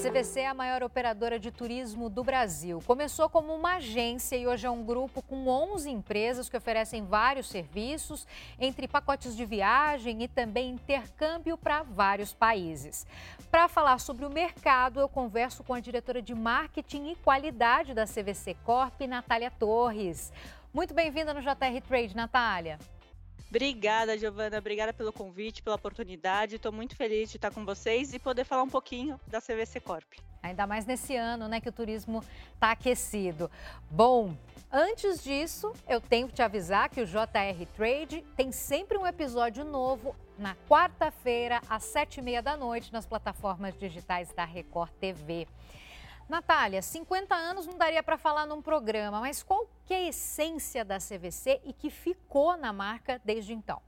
CVC é a maior operadora de turismo do Brasil. Começou como uma agência e hoje é um grupo com 11 empresas que oferecem vários serviços, entre pacotes de viagem e também intercâmbio para vários países. Para falar sobre o mercado, eu converso com a diretora de marketing e qualidade da CVC Corp, Natália Torres. Muito bem-vinda no JR Trade, Natália. Obrigada, Giovana. Obrigada pelo convite, pela oportunidade. Estou muito feliz de estar com vocês e poder falar um pouquinho da CVC Corp. Ainda mais nesse ano, né, que o turismo está aquecido. Bom, antes disso, eu tenho que te avisar que o JR Trade tem sempre um episódio novo na quarta-feira, às sete e meia da noite, nas plataformas digitais da Record TV. Natália, 50 anos não daria para falar num programa, mas qual que é a essência da CVC e que ficou na marca desde então?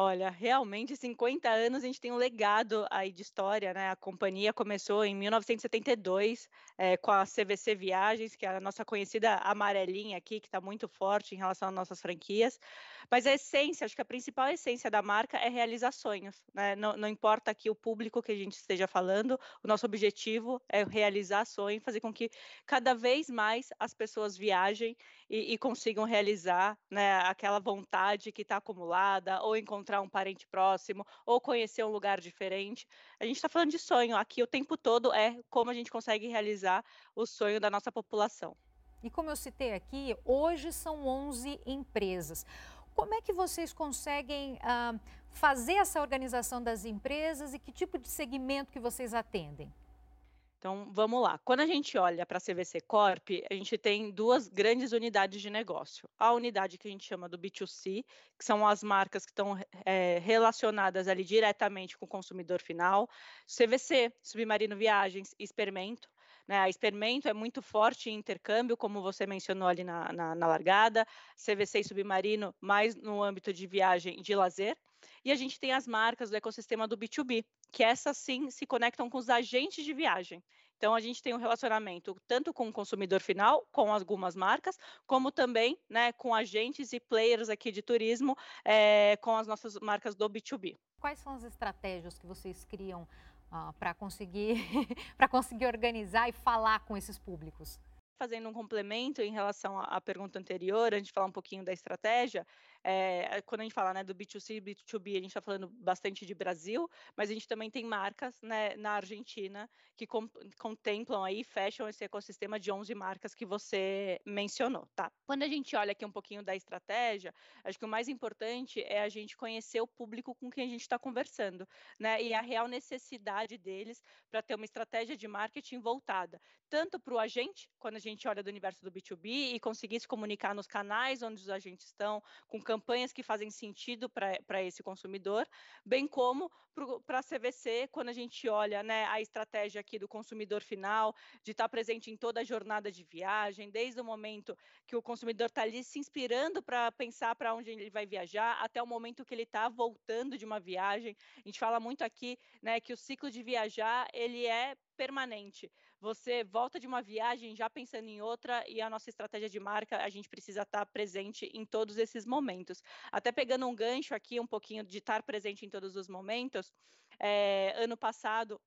Olha, realmente 50 anos a gente tem um legado aí de história, né? A companhia começou em 1972 é, com a CVC Viagens, que é a nossa conhecida amarelinha aqui, que está muito forte em relação às nossas franquias. Mas a essência, acho que a principal essência da marca é realizar sonhos, né? Não, não importa aqui o público que a gente esteja falando, o nosso objetivo é realizar sonhos, fazer com que cada vez mais as pessoas viajem e, e consigam realizar né, aquela vontade que está acumulada ou encontrar um parente próximo ou conhecer um lugar diferente. A gente está falando de sonho aqui o tempo todo é como a gente consegue realizar o sonho da nossa população. E como eu citei aqui, hoje são 11 empresas. Como é que vocês conseguem ah, fazer essa organização das empresas e que tipo de segmento que vocês atendem? Então, vamos lá. Quando a gente olha para a CVC Corp, a gente tem duas grandes unidades de negócio. A unidade que a gente chama do B2C, que são as marcas que estão é, relacionadas ali diretamente com o consumidor final. CVC, Submarino Viagens, Experimento. Né? A Experimento é muito forte em intercâmbio, como você mencionou ali na, na, na largada. CVC e Submarino, mais no âmbito de viagem de lazer. E a gente tem as marcas do ecossistema do B2B, que essas sim se conectam com os agentes de viagem. Então, a gente tem um relacionamento tanto com o consumidor final, com algumas marcas, como também né, com agentes e players aqui de turismo, é, com as nossas marcas do B2B. Quais são as estratégias que vocês criam uh, para conseguir, conseguir organizar e falar com esses públicos? Fazendo um complemento em relação à pergunta anterior, antes de falar um pouquinho da estratégia, é, quando a gente fala né, do B2C e B2B, a gente está falando bastante de Brasil, mas a gente também tem marcas né, na Argentina que com, contemplam aí, fecham esse ecossistema de 11 marcas que você mencionou, tá? Quando a gente olha aqui um pouquinho da estratégia, acho que o mais importante é a gente conhecer o público com quem a gente está conversando, né? E a real necessidade deles para ter uma estratégia de marketing voltada tanto para o agente, quando a gente olha do universo do B2B, e conseguir se comunicar nos canais onde os agentes estão, com campanhas que fazem sentido para esse consumidor, bem como para a CVC, quando a gente olha né, a estratégia aqui do consumidor final, de estar tá presente em toda a jornada de viagem, desde o momento que o consumidor está ali se inspirando para pensar para onde ele vai viajar, até o momento que ele está voltando de uma viagem. A gente fala muito aqui né, que o ciclo de viajar ele é permanente. Você volta de uma viagem já pensando em outra e a nossa estratégia de marca, a gente precisa estar presente em todos esses momentos. Até pegando um gancho aqui, um pouquinho de estar presente em todos os momentos, é, ano passado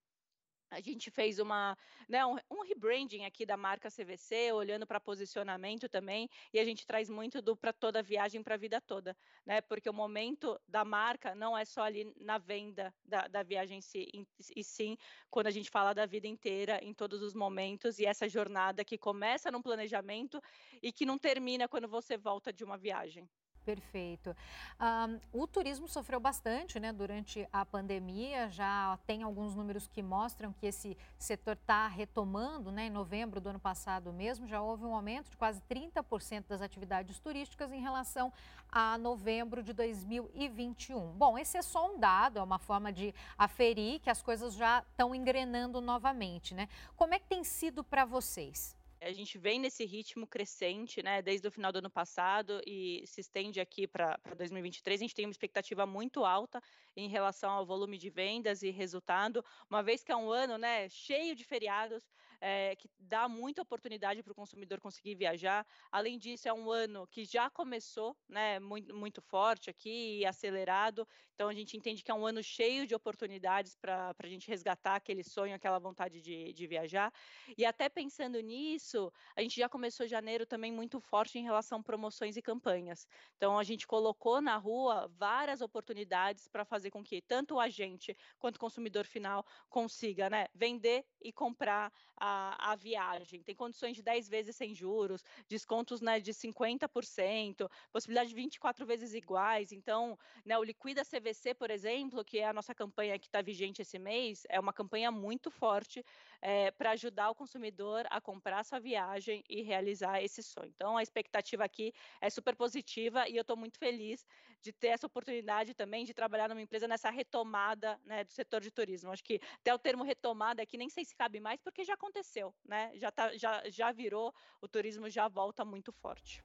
a gente fez uma, né, um, um, rebranding aqui da marca CVC, olhando para posicionamento também, e a gente traz muito do para toda viagem para a vida toda, né? Porque o momento da marca não é só ali na venda da, da viagem em si, em, e sim quando a gente fala da vida inteira, em todos os momentos, e essa jornada que começa no planejamento e que não termina quando você volta de uma viagem. Perfeito. Um, o turismo sofreu bastante né, durante a pandemia, já tem alguns números que mostram que esse setor está retomando, né, em novembro do ano passado mesmo, já houve um aumento de quase 30% das atividades turísticas em relação a novembro de 2021. Bom, esse é só um dado, é uma forma de aferir que as coisas já estão engrenando novamente. Né? Como é que tem sido para vocês? A gente vem nesse ritmo crescente, né, desde o final do ano passado e se estende aqui para 2023. A gente tem uma expectativa muito alta em relação ao volume de vendas e resultado, uma vez que é um ano, né, cheio de feriados, é, que dá muita oportunidade para o consumidor conseguir viajar. Além disso, é um ano que já começou, né, muito, muito forte aqui e acelerado. Então a gente entende que é um ano cheio de oportunidades para a gente resgatar aquele sonho, aquela vontade de, de viajar. E até pensando nisso, a gente já começou janeiro também muito forte em relação a promoções e campanhas. Então a gente colocou na rua várias oportunidades para fazer com que tanto o agente quanto o consumidor final consiga né, vender e comprar a, a viagem. Tem condições de 10 vezes sem juros, descontos né, de 50%, possibilidade de 24 vezes iguais. Então, né, o Liquida CVC, por exemplo, que é a nossa campanha que está vigente esse mês, é uma campanha muito forte é, eh, para ajudar o consumidor a comprar sua viagem e realizar esse sonho. Então, a expectativa aqui é super positiva e eu estou muito feliz de ter essa oportunidade também de trabalhar numa empresa nessa retomada né, do setor de turismo. Acho que até o termo retomada aqui nem sei se cabe mais, porque já aconteceu, né? Já, tá, já, já virou, o turismo já volta muito forte.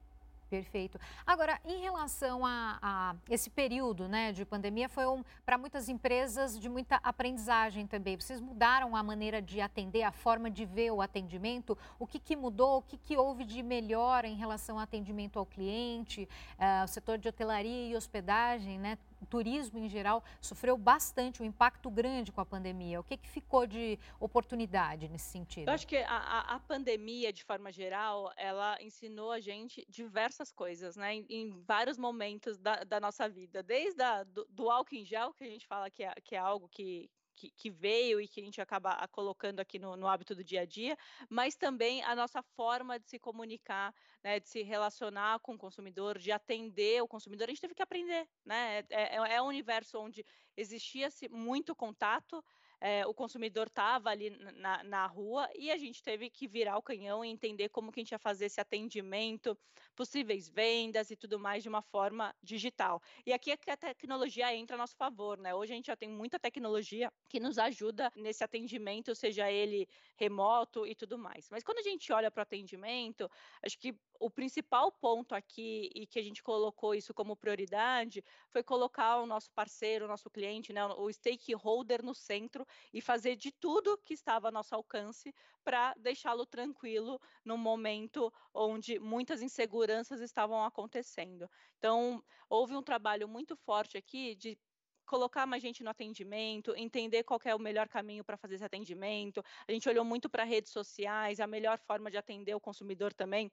Perfeito. Agora, em relação a, a esse período né, de pandemia, foi um, para muitas empresas de muita aprendizagem também. Vocês mudaram a maneira de atender, a forma de ver o atendimento? O que, que mudou? O que, que houve de melhor em relação ao atendimento ao cliente? Uh, o setor de hotelaria e hospedagem, né? O turismo em geral sofreu bastante, um impacto grande com a pandemia. O que, que ficou de oportunidade nesse sentido? Eu acho que a, a pandemia, de forma geral, ela ensinou a gente diversas coisas, né? Em, em vários momentos da, da, nossa vida. Desde a, do, do álcool em gel, que a gente fala que é, que é algo que, que, que, veio e que a gente acaba ah, colocando aqui no, no, hábito do dia a dia, mas também a nossa forma de se comunicar, né, de se relacionar com o consumidor, de atender o consumidor, a gente teve que aprender, né? É, é, é um universo onde existia muito contato, é, o consumidor estava ali na, na rua e a gente teve que virar o canhão e entender como que a gente ia fazer esse atendimento, possíveis vendas e tudo mais de uma forma digital. E aqui é que a tecnologia entra a nosso favor, né? Hoje a gente já tem muita tecnologia que nos ajuda nesse atendimento, seja ele remoto e tudo mais. Mas quando a gente olha para o atendimento, acho que o principal ponto aqui e que a gente colocou isso como prioridade foi colocar o nosso parceiro, o nosso cliente, né, o stakeholder no centro e fazer de tudo que estava a nosso alcance para deixá-lo tranquilo no momento onde muitas inseguranças estavam acontecendo. Então, houve um trabalho muito forte aqui de colocar mais gente no atendimento, entender qual é o melhor caminho para fazer esse atendimento. A gente olhou muito para redes sociais, a melhor forma de atender o consumidor também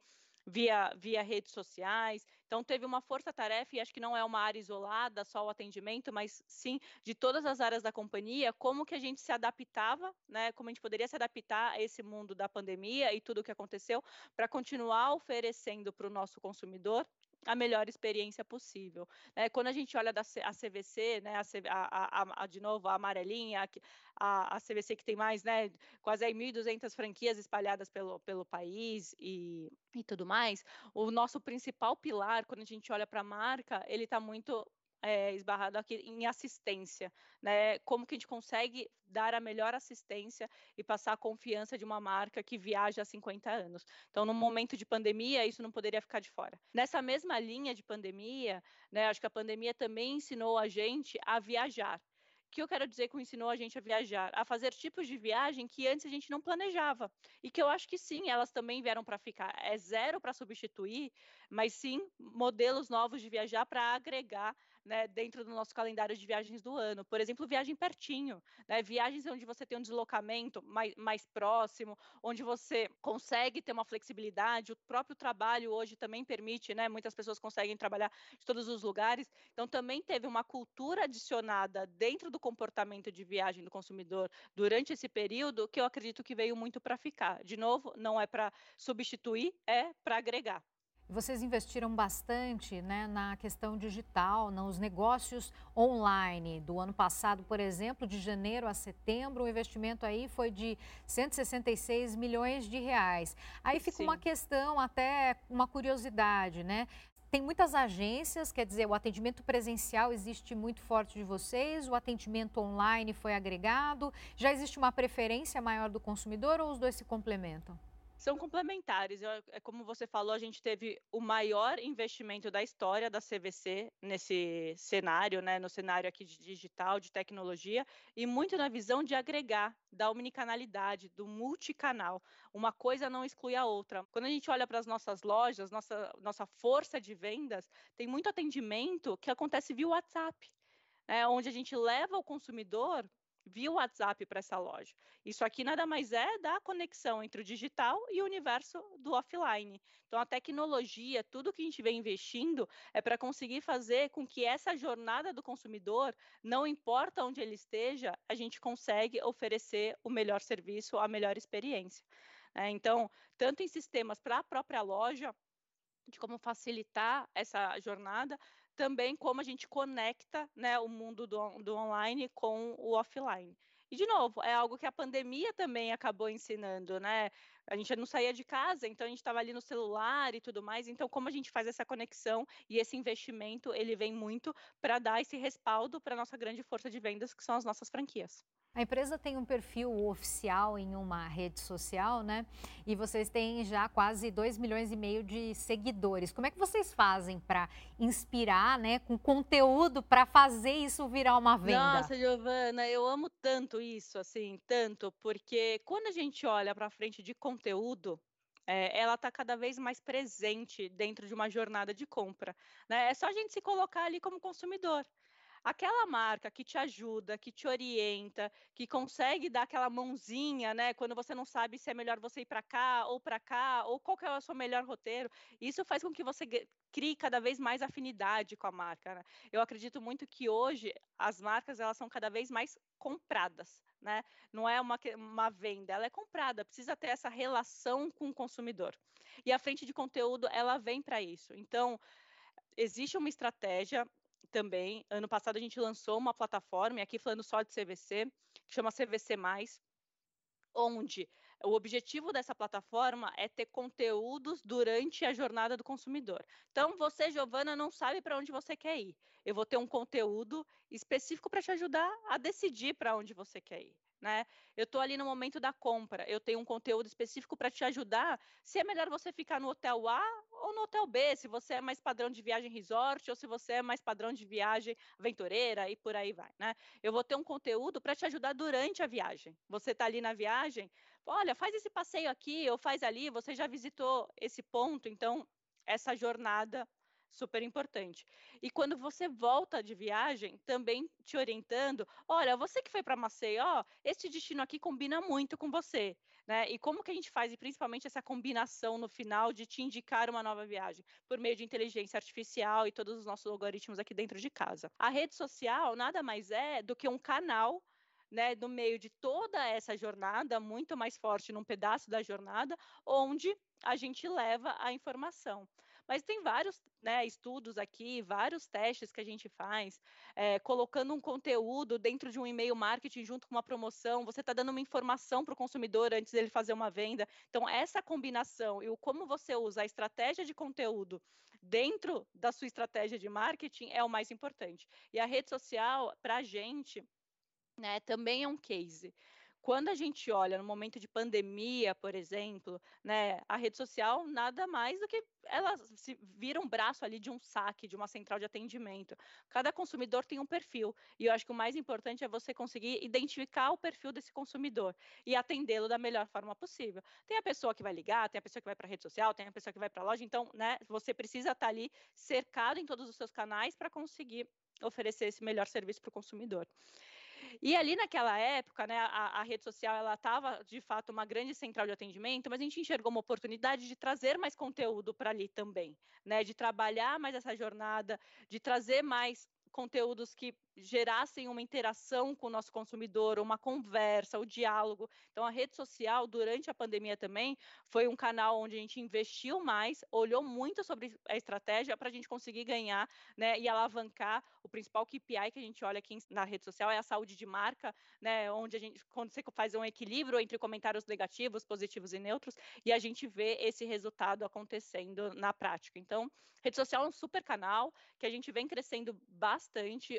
via, via redes sociais. Então, teve uma força-tarefa, e acho que não é uma área isolada, só o atendimento, mas sim de todas as áreas da companhia, como que a gente se adaptava, né? Como a gente poderia se adaptar a esse mundo da pandemia e tudo o que aconteceu, para continuar oferecendo para o nosso consumidor a melhor experiência possível. É, quando a gente olha da a CVC, né, a, a, a, de novo, a amarelinha, a, a CVC que tem mais, né, quase 1.200 franquias espalhadas pelo, pelo país e, e tudo mais, o nosso principal pilar, quando a gente olha para a marca, ele está muito é, esbarrado aqui em assistência, né? Como que a gente consegue dar a melhor assistência e passar a confiança de uma marca que viaja há 50 anos. Então, no momento de pandemia, isso não poderia ficar de fora. Nessa mesma linha de pandemia, né? Acho que a pandemia também ensinou a gente a viajar que eu quero dizer com ensinou a gente a viajar? A fazer tipos de viagem que antes a gente não planejava. E que eu acho que sim, elas também vieram para ficar. É zero para substituir, mas sim modelos novos de viajar para agregar né, dentro do nosso calendário de viagens do ano. Por exemplo, viagem pertinho, né, viagens onde você tem um deslocamento mais, mais próximo, onde você consegue ter uma flexibilidade. O próprio trabalho hoje também permite, né, muitas pessoas conseguem trabalhar de todos os lugares. Então, também teve uma cultura adicionada dentro do comportamento de viagem do consumidor durante esse período que eu acredito que veio muito para ficar. De novo, não é para substituir, é para agregar. Vocês investiram bastante né, na questão digital, nos negócios online. Do ano passado, por exemplo, de janeiro a setembro, o investimento aí foi de 166 milhões de reais. Aí fica Sim. uma questão, até uma curiosidade, né? Tem muitas agências, quer dizer, o atendimento presencial existe muito forte de vocês, o atendimento online foi agregado. Já existe uma preferência maior do consumidor ou os dois se complementam? São complementares. É como você falou, a gente teve o maior investimento da história da CVC nesse cenário, né, no cenário aqui de digital, de tecnologia, e muito na visão de agregar, da omnicanalidade, do multicanal. Uma coisa não exclui a outra. Quando a gente olha para as nossas lojas, nossa, nossa força de vendas, tem muito atendimento que acontece via WhatsApp. né, onde a gente leva o consumidor via WhatsApp para essa loja. Isso aqui nada mais é da conexão entre o digital e o universo do offline. Então, a tecnologia, tudo que a gente vem investindo é para conseguir fazer com que essa jornada do consumidor, não importa onde ele esteja, a gente consegue oferecer o melhor serviço, a melhor experiência. É, então, tanto em sistemas para a própria loja, de como facilitar essa jornada, também como a gente conecta né, o mundo do, do online com o offline. E, de novo, é algo que a pandemia também acabou ensinando, né? A gente não saía de casa, então a gente estava ali no celular e tudo mais. Então, como a gente faz essa conexão e esse investimento, ele vem muito para dar esse respaldo para a nossa grande força de vendas, que são as nossas franquias. A empresa tem um perfil oficial em uma rede social, né? E vocês têm já quase 2 milhões e meio de seguidores. Como é que vocês fazem para inspirar, né, com conteúdo para fazer isso virar uma venda? Nossa, Giovana, eu amo tanto isso, assim, tanto, porque quando a gente olha para frente de conteúdo, é, ela está cada vez mais presente dentro de uma jornada de compra. Né? É só a gente se colocar ali como consumidor aquela marca que te ajuda, que te orienta, que consegue dar aquela mãozinha, né, quando você não sabe se é melhor você ir para cá ou para cá, ou qual é o seu melhor roteiro, isso faz com que você crie cada vez mais afinidade com a marca. Né? Eu acredito muito que hoje as marcas elas são cada vez mais compradas, né? Não é uma, uma venda, ela é comprada, precisa ter essa relação com o consumidor. E a frente de conteúdo ela vem para isso. Então existe uma estratégia também. Ano passado a gente lançou uma plataforma, e aqui falando só de CVC, que chama CVC, onde o objetivo dessa plataforma é ter conteúdos durante a jornada do consumidor. Então, você, Giovana, não sabe para onde você quer ir. Eu vou ter um conteúdo específico para te ajudar a decidir para onde você quer ir né? Eu estou ali no momento da compra, eu tenho um conteúdo específico para te ajudar. Se é melhor você ficar no hotel A ou no hotel B, se você é mais padrão de viagem resort ou se você é mais padrão de viagem aventureira e por aí vai, né? Eu vou ter um conteúdo para te ajudar durante a viagem. Você está ali na viagem, olha, faz esse passeio aqui ou faz ali, você já visitou esse ponto, então essa jornada super importante. E quando você volta de viagem, também te orientando, olha, você que foi para Maceió, esse destino aqui combina muito com você, né? E como que a gente faz, e principalmente essa combinação no final de te indicar uma nova viagem, por meio de inteligência artificial e todos os nossos algoritmos aqui dentro de casa. A rede social nada mais é do que um canal né, no meio de toda essa jornada, muito mais forte num pedaço da jornada, onde a gente leva a informação. Mas tem vários né, estudos aqui, vários testes que a gente faz, é, colocando um conteúdo dentro de um e-mail marketing junto com uma promoção, você está dando uma informação para o consumidor antes dele fazer uma venda. Então, essa combinação e o como você usa a estratégia de conteúdo dentro da sua estratégia de marketing é o mais importante. E a rede social, para a gente, né, também é um case. Quando a gente olha no momento de pandemia, por exemplo, né, a rede social nada mais do que ela se vira um braço ali de um saque, de uma central de atendimento. Cada consumidor tem um perfil, e eu acho que o mais importante é você conseguir identificar o perfil desse consumidor e atendê-lo da melhor forma possível. Tem a pessoa que vai ligar, tem a pessoa que vai para a rede social, tem a pessoa que vai para a loja, então, né, você precisa estar ali cercado em todos os seus canais para conseguir oferecer esse melhor serviço para o consumidor. E ali naquela época, né, a, a rede social ela estava de fato uma grande central de atendimento, mas a gente enxergou uma oportunidade de trazer mais conteúdo para ali também, né, de trabalhar mais essa jornada, de trazer mais conteúdos que gerassem uma interação com o nosso consumidor, uma conversa, o diálogo. Então, a rede social, durante a pandemia também, foi um canal onde a gente investiu mais, olhou muito sobre a estratégia para a gente conseguir ganhar né, e alavancar. O principal KPI que a gente olha aqui na rede social é a saúde de marca, né, onde a gente, quando você faz um equilíbrio entre comentários negativos, positivos e neutros, e a gente vê esse resultado acontecendo na prática. Então, rede social é um super canal que a gente vem crescendo bastante,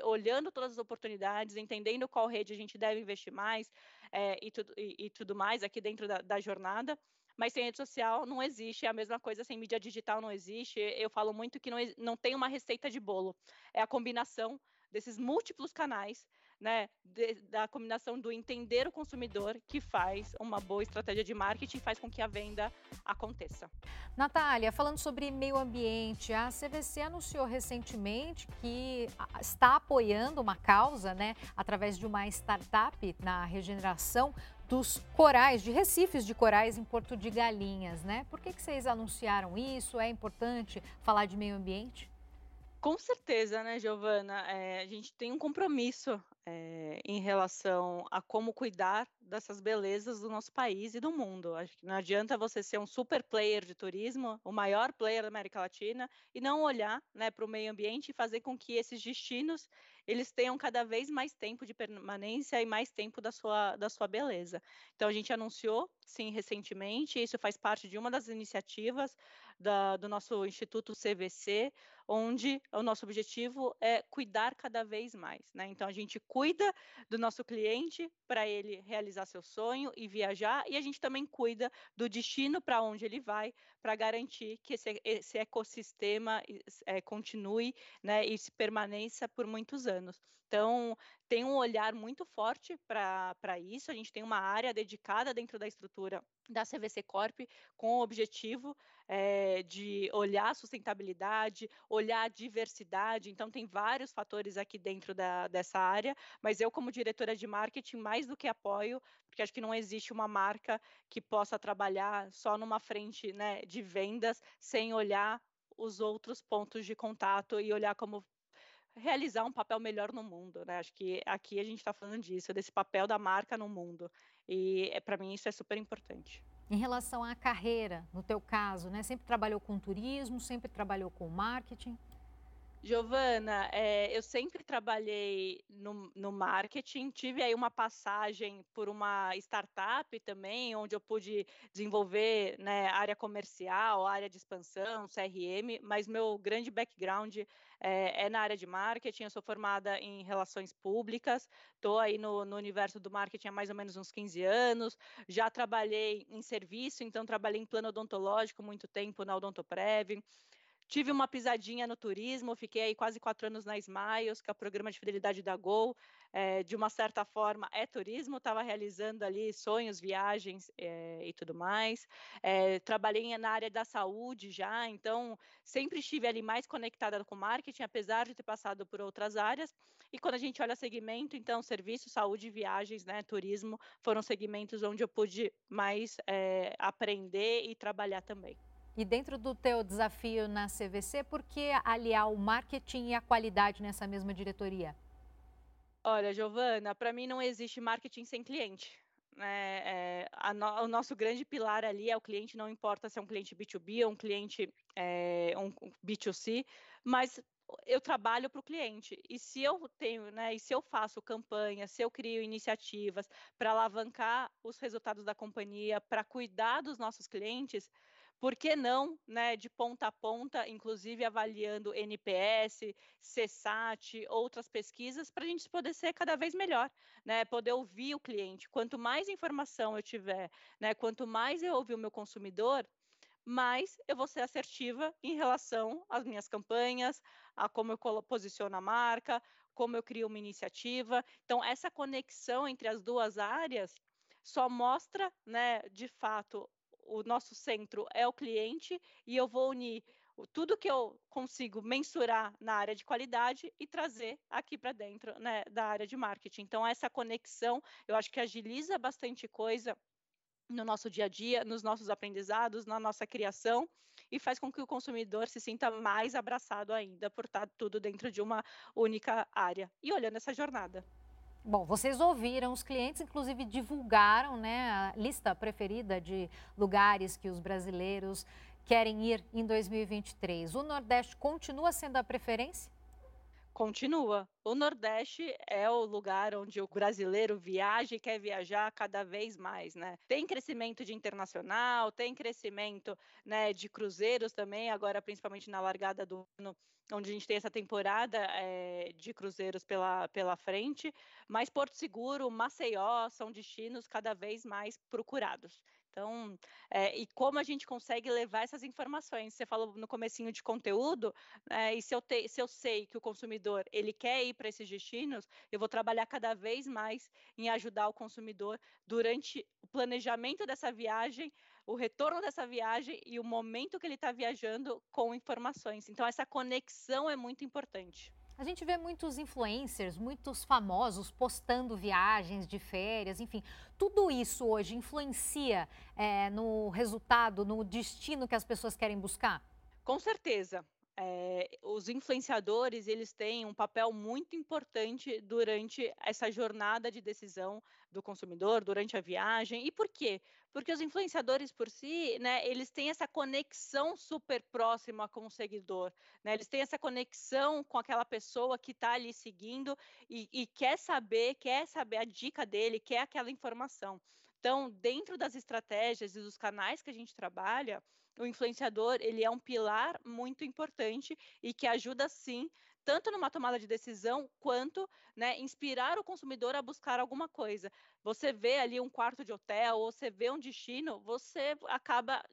olhando todas as oportunidades, entendendo qual rede a gente deve investir mais é, e, tudo, e, e, tudo mais aqui dentro da, da jornada. Mas sem rede social não existe, é a mesma coisa sem mídia digital não existe. Eu falo muito que não, não tem uma receita de bolo, é a combinação desses múltiplos canais né, de, da combinação do entender o consumidor que faz uma boa estratégia de marketing e faz com que a venda aconteça. Natália, falando sobre meio ambiente, a CVC anunciou recentemente que está apoiando uma causa, né, através de uma startup na regeneração dos corais, de recifes de corais em Porto de Galinhas, né? Por que, que vocês anunciaram isso? É importante falar de meio ambiente? Com certeza, né, Giovana? É, a gente tem um compromisso é, em relação a como cuidar dessas belezas do nosso país e do mundo. Acho que não adianta você ser um super player de turismo, o maior player da América Latina, e não olhar né, para o meio ambiente e fazer com que esses destinos eles tenham cada vez mais tempo de permanência e mais tempo da sua, da sua beleza. Então, a gente anunciou, sim, recentemente, isso faz parte de uma das iniciativas da, do nosso Instituto CVC, onde o nosso objetivo é cuidar cada vez mais. Né? Então, a gente cuida do nosso cliente para ele realizar seu sonho e viajar, e a gente também cuida do destino para onde ele vai, para garantir que esse, esse ecossistema é, continue né, e se permaneça por muitos anos. Então, tem um olhar muito forte para isso. A gente tem uma área dedicada dentro da estrutura da CVC Corp com o objetivo é, de olhar a sustentabilidade, olhar a diversidade. Então, tem vários fatores aqui dentro da, dessa área, mas eu, como diretora de marketing, mais do que apoio, porque acho que não existe uma marca que possa trabalhar só numa frente né, de vendas sem olhar os outros pontos de contato e olhar como realizar um papel melhor no mundo, né? Acho que aqui a gente está falando disso, desse papel da marca no mundo. E é, para mim isso é super importante. Em relação à carreira, no teu caso, né? Sempre trabalhou com turismo, sempre trabalhou com marketing? Giovana, é, eu sempre trabalhei no, no, marketing, tive aí uma passagem por uma startup também, onde eu pude desenvolver né, área comercial, área de expansão, CRM, mas meu grande background é, é na área de marketing, eu sou formada em relações públicas, estou aí no, no universo do marketing há mais ou menos uns 15 anos, já trabalhei em serviço, então trabalhei em plano odontológico muito tempo na Odontoprev, Tive uma pisadinha no turismo, fiquei aí quase quatro anos na Smiles, que é o programa de fidelidade da Gol. É, de uma certa forma, é turismo, estava realizando ali sonhos, viagens é, e tudo mais. É, trabalhei na área da saúde já, então sempre estive ali mais conectada com marketing, apesar de ter passado por outras áreas. E quando a gente olha segmento, então, serviço, saúde, viagens, né, turismo, foram segmentos onde eu pude mais aprender e trabalhar também. E dentro do teu desafio na CVC, por que aliar o marketing e a qualidade nessa mesma diretoria? Olha, Giovana, para mim não existe marketing sem cliente. É, é, no, o nosso grande pilar ali é o cliente, não importa se é um cliente B2B ou um cliente é, um B2C, mas eu trabalho para o cliente. E se eu tenho, né, e se eu faço campanha, se eu crio iniciativas para alavancar os resultados da companhia, para cuidar dos nossos clientes, por que não, né, de ponta a ponta, inclusive avaliando NPS, CSAT, outras pesquisas, para a gente poder ser cada vez melhor, né, poder ouvir o cliente. Quanto mais informação eu tiver, né, quanto mais eu ouvir o meu consumidor, mais eu vou ser assertiva em relação às minhas campanhas, a como eu posiciono a marca, como eu crio uma iniciativa. Então, essa conexão entre as duas áreas só mostra, né, de fato, o nosso centro é o cliente e eu vou unir tudo que eu consigo mensurar na área de qualidade e trazer aqui para dentro né, da área de marketing. Então, essa conexão eu acho que agiliza bastante coisa no nosso dia a dia, nos nossos aprendizados, na nossa criação e faz com que o consumidor se sinta mais abraçado ainda por estar tudo dentro de uma única área. E olhando essa jornada. Bom, vocês ouviram, os clientes inclusive divulgaram né, a lista preferida de lugares que os brasileiros querem ir em 2023. O Nordeste continua sendo a preferência? Continua. O Nordeste é o lugar onde o brasileiro viaja e quer viajar cada vez mais, né? Tem crescimento de internacional, tem crescimento né, de cruzeiros também, agora principalmente na largada do ano onde a gente tem essa temporada é, de cruzeiros pela, pela frente, mas Porto Seguro, Maceió são destinos cada vez mais procurados. Então, é, e como a gente consegue levar essas informações? Você falou no comecinho de conteúdo, né, e se eu, te, se eu sei que o consumidor ele quer ir para esses destinos, eu vou trabalhar cada vez mais em ajudar o consumidor durante o planejamento dessa viagem, o retorno dessa viagem e o momento que ele está viajando com informações. Então, essa conexão é muito importante. A gente vê muitos influencers, muitos famosos postando viagens de férias, enfim. Tudo isso hoje influencia é, no resultado, no destino que as pessoas querem buscar? Com certeza é, os influenciadores eles têm um papel muito importante durante essa jornada de decisão do consumidor, durante a viagem. E por quê? Porque os influenciadores por si, né, eles têm essa conexão super próxima com o seguidor, né? Eles têm essa conexão com aquela pessoa que está ali seguindo e, e quer saber, quer saber a dica dele, quer aquela informação. Então, dentro das estratégias e dos canais que a gente trabalha, o influenciador ele é um pilar muito importante e que ajuda sim tanto numa tomada de decisão quanto né, inspirar o consumidor a buscar alguma coisa. Você vê ali um quarto de hotel ou você vê um destino, você acaba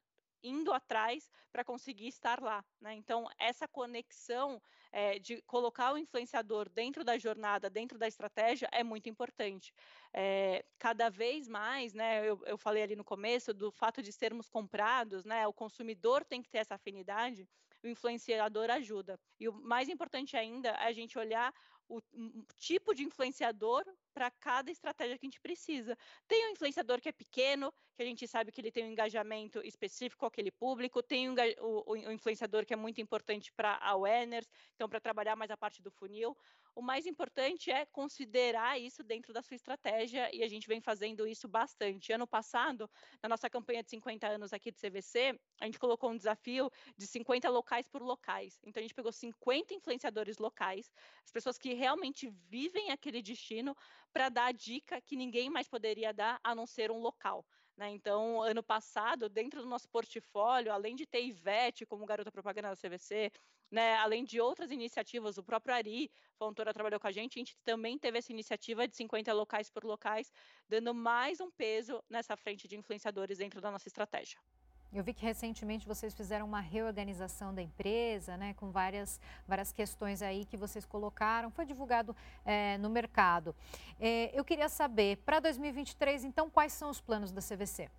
indo atrás para conseguir estar lá. Né? Então, essa conexão é, de colocar o influenciador dentro da jornada, dentro da estratégia, é muito importante. É, cada vez mais, né, eu, eu falei ali no começo do fato de sermos comprados, né, o consumidor tem que ter essa afinidade, o influenciador ajuda. E o mais importante ainda é a gente olhar o, o tipo de influenciador para cada estratégia que a gente precisa. Tem um influenciador que é pequeno, que a gente sabe que ele tem um engajamento específico com aquele público, tem um, o, o influenciador que é muito importante para awareness, então para trabalhar mais a parte do funil. O mais importante é considerar isso dentro da sua estratégia e a gente vem fazendo isso bastante. Ano passado, na nossa campanha de 50 anos aqui do CVC, a gente colocou um desafio de 50 locais por locais. Então a gente pegou 50 influenciadores locais, as pessoas que realmente vivem aquele destino, para dar a dica que ninguém mais poderia dar a não ser um local. Né? Então, ano passado, dentro do nosso portfólio, além de ter Ivete como garota propaganda da CVC, né, além de outras iniciativas, o próprio Ari Fontoura trabalhou com a gente, a gente também teve essa iniciativa de 50 locais por locais, dando mais um peso nessa frente de influenciadores dentro da nossa estratégia. Eu vi que recentemente vocês fizeram uma reorganização da empresa, né, com várias, várias questões aí que vocês colocaram, foi divulgado é, no mercado. É, eu queria saber, para 2023, então, quais são os planos da CVC?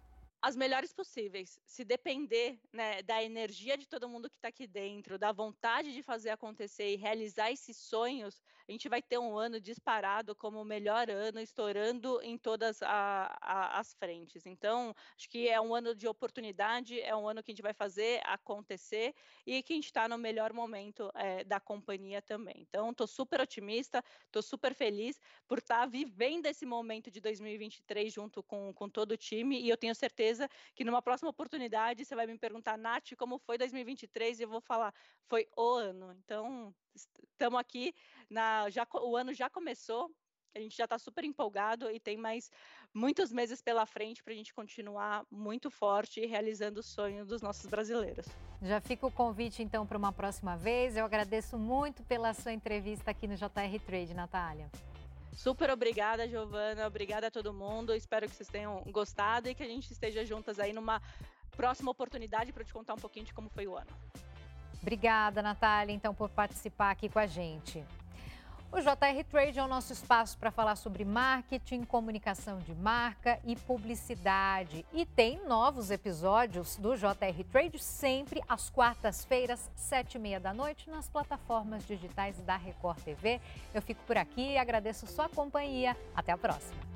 As melhores possíveis. Se depender né, da energia de todo mundo que está aqui dentro, da vontade de fazer acontecer e realizar esses sonhos, a gente vai ter um ano disparado como o melhor ano, estourando em todas a, a, as frentes. Então, acho que é um ano de oportunidade, é um ano que a gente vai fazer acontecer e que a gente está no melhor momento é, da companhia também. Então, estou super otimista, estou super feliz por estar tá vivendo esse momento de 2023 junto com, com todo o time e eu tenho certeza certeza que numa próxima oportunidade você vai me perguntar, Nath, como foi 2023? E eu vou falar, foi o ano. Então, estamos aqui, na, já, o ano já começou, a gente já está super empolgado e tem mais muitos meses pela frente para a gente continuar muito forte e realizando o sonho dos nossos brasileiros. Já fica o convite então para uma próxima vez. Eu agradeço muito pela sua entrevista aqui no JR Trade, Natália. Super obrigada, Giovana. Obrigada a todo mundo. Espero que vocês tenham gostado e que a gente esteja juntas aí numa próxima oportunidade para te contar um pouquinho de como foi o ano. Obrigada, Natália, então, por participar aqui com a gente. O JR Trade é o nosso espaço para falar sobre marketing, comunicação de marca e publicidade. E tem novos episódios do JR Trade sempre às quartas-feiras, sete e meia da noite, nas plataformas digitais da Record TV. Eu fico por aqui e agradeço sua companhia. Até a próxima.